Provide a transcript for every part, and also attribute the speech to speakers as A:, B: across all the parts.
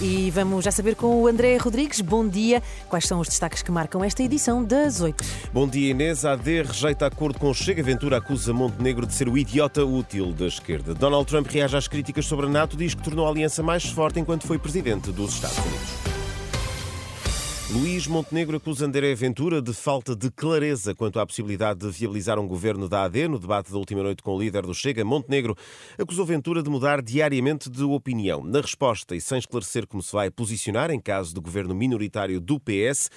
A: E vamos já saber com o André Rodrigues. Bom dia. Quais são os destaques que marcam esta edição das 8?
B: Bom dia, Inês. A AD rejeita acordo com Chega. Ventura acusa Montenegro de ser o idiota útil da esquerda. Donald Trump reage às críticas sobre a NATO, diz que tornou a aliança mais forte enquanto foi presidente dos Estados Unidos. Luís Montenegro acusa André Ventura de falta de clareza quanto à possibilidade de viabilizar um governo da AD. No debate da última noite com o líder do Chega, Montenegro acusou Ventura de mudar diariamente de opinião. Na resposta e sem esclarecer como se vai posicionar em caso de governo minoritário do PS,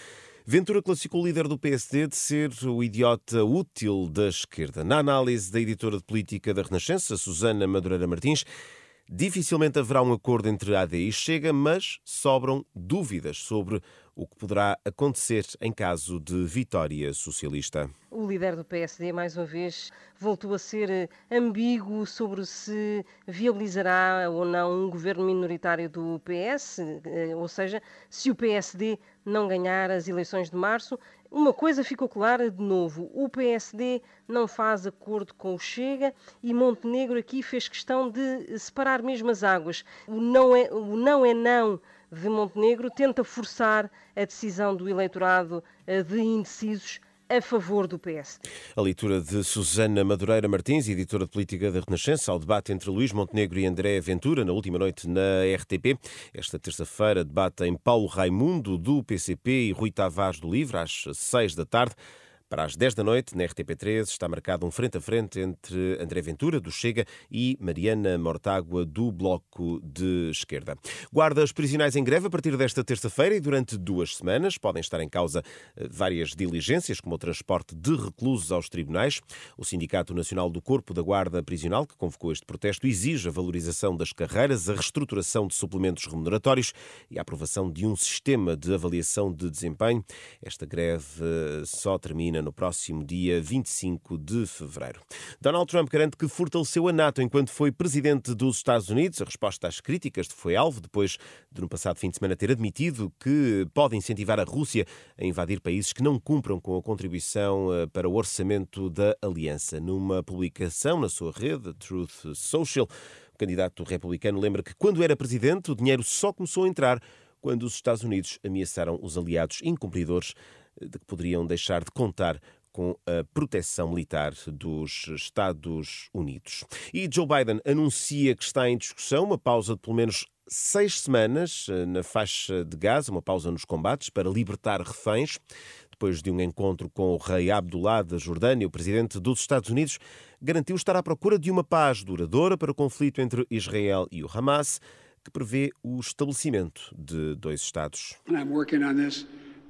B: Ventura classificou o líder do PSD de ser o idiota útil da esquerda. Na análise da editora de política da Renascença, Susana Madureira Martins, Dificilmente haverá um acordo entre AD e Chega, mas sobram dúvidas sobre o que poderá acontecer em caso de vitória socialista.
C: O líder do PSD, mais uma vez, voltou a ser eh, ambíguo sobre se viabilizará ou não um governo minoritário do PS, eh, ou seja, se o PSD não ganhar as eleições de março. Uma coisa ficou clara de novo: o PSD não faz acordo com o Chega e Montenegro aqui fez questão de separar mesmo as águas. O não é, o não, é não de Montenegro tenta forçar a decisão do eleitorado eh, de indecisos a favor do PSD.
B: A leitura de Susana Madureira Martins, editora de política da Renascença, ao debate entre Luís Montenegro e André Ventura, na última noite na RTP. Esta terça-feira, debate em Paulo Raimundo, do PCP, e Rui Tavares do Livre, às seis da tarde. Para as 10 da noite, na RTP3, está marcado um frente a frente entre André Ventura, do Chega, e Mariana Mortágua, do Bloco de Esquerda. Guardas prisionais em greve a partir desta terça-feira e durante duas semanas. Podem estar em causa eh, várias diligências, como o transporte de reclusos aos tribunais. O Sindicato Nacional do Corpo da Guarda Prisional, que convocou este protesto, exige a valorização das carreiras, a reestruturação de suplementos remuneratórios e a aprovação de um sistema de avaliação de desempenho. Esta greve eh, só termina no próximo dia 25 de fevereiro. Donald Trump garante que fortaleceu a NATO enquanto foi presidente dos Estados Unidos. A resposta às críticas foi alvo depois de, no passado fim de semana, ter admitido que pode incentivar a Rússia a invadir países que não cumpram com a contribuição eh, para o orçamento da aliança. Numa publicação na sua rede, Truth Social, o candidato republicano lembra que, quando era presidente, o dinheiro só começou a entrar quando os Estados Unidos ameaçaram os aliados incumpridores de que poderiam deixar de contar com a proteção militar dos Estados Unidos. E Joe Biden anuncia que está em discussão uma pausa de pelo menos seis semanas eh, na faixa de Gaza, uma pausa nos combates para libertar reféns. Depois de um encontro com o rei Abdullah da Jordânia, o presidente dos Estados Unidos garantiu estar à procura de uma paz duradoura para o conflito entre Israel e o Hamas, que prevê o estabelecimento de dois Estados.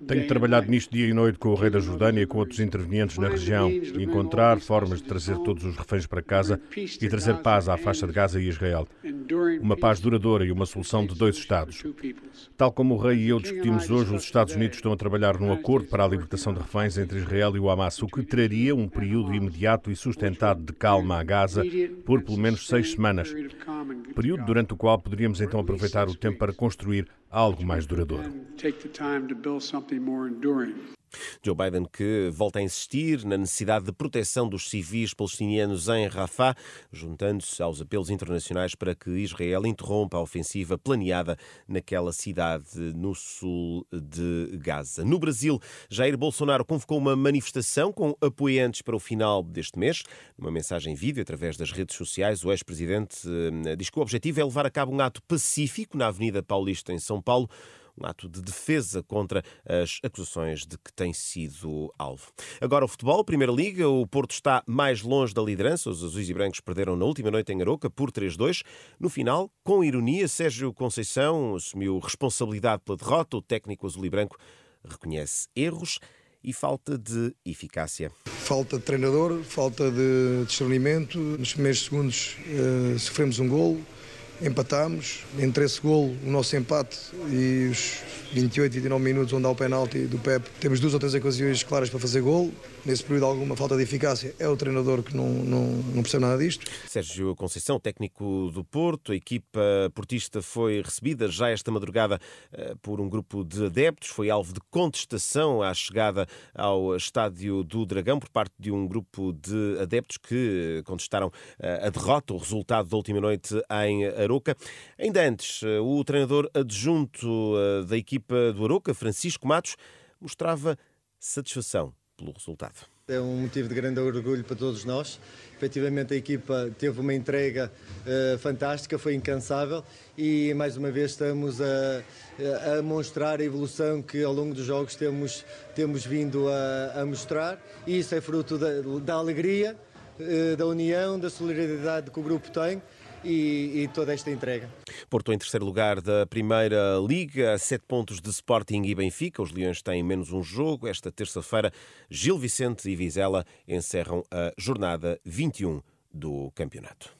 D: Tenho trabalhado nisto dia e noite com o rei da Jordânia e com outros intervenientes na região, encontrar formas de trazer todos os reféns para casa e trazer paz à faixa de Gaza e Israel. Uma paz duradoura e uma solução de dois Estados. Tal como o rei e eu discutimos hoje, os Estados Unidos estão a trabalhar num acordo para a libertação de reféns entre Israel e o Hamas, o que traria um período imediato e sustentado de calma a Gaza por pelo menos seis semanas. Período durante o qual poderíamos então aproveitar o tempo para construir algo mais duradouro.
B: Joe Biden que volta a insistir na necessidade de proteção dos civis palestinianos em Rafah, juntando-se aos apelos internacionais para que Israel interrompa a ofensiva planeada naquela cidade no sul de Gaza. No Brasil, Jair Bolsonaro convocou uma manifestação com apoiantes para o final deste mês. Numa mensagem vídeo através das redes sociais, o ex-presidente eh, diz que o objetivo é levar a cabo um ato pacífico na Avenida Paulista, em São Paulo um ato de defesa contra as acusações de que tem sido alvo. Agora o futebol, Primeira Liga, o Porto está mais longe da liderança. Os azuis e brancos perderam na última noite em Aroca por 3-2. No final, com ironia, Sérgio Conceição assumiu responsabilidade pela derrota. O técnico azul e branco reconhece erros e falta de eficácia.
E: falta de treinador, falta de discernimento. Nos primeiros segundos uh, sofremos um golo, empatámos. Entre esse golo, o nosso empate e os 28, 29 minutos onde há o penalti do Pep, temos duas ou três ocasiões claras para fazer golo nesse período alguma falta de eficácia, é o treinador que não, não, não percebe nada disto.
B: Sérgio Conceição, técnico do Porto, a equipa portista foi recebida já esta madrugada eh, por um grupo de adeptos, foi alvo de contestação à chegada ao estádio do Dragão por parte de um grupo de adeptos que contestaram eh, a derrota, o resultado da última noite em Aroca. Ainda antes, eh, o treinador adjunto da equipa do Aroca, Francisco Matos, mostrava satisfação pelo resultado.
F: É um motivo de grande orgulho para todos nós. Efetivamente, a equipa teve uma entrega uh, fantástica, foi incansável e mais uma vez estamos a, a, mostrar a evolução que ao longo dos jogos temos, temos vindo a, a mostrar. E isso é fruto da, da alegria, uh, da união, da solidariedade que o grupo tem e, e, toda esta entrega.
B: Porto em terceiro lugar da Primeira Liga, a sete pontos de Sporting e Benfica. Os Leões têm menos um jogo. Esta terça-feira, Gil Vicente e Vizela encerram a jornada 21 do campeonato.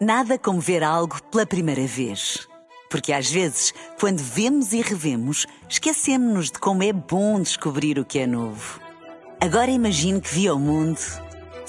G: Nada como ver algo pela primeira vez. Porque às vezes, quando vemos e revemos, esquecemos-nos de como é bom descobrir o que é novo. Agora imagine que viu o mundo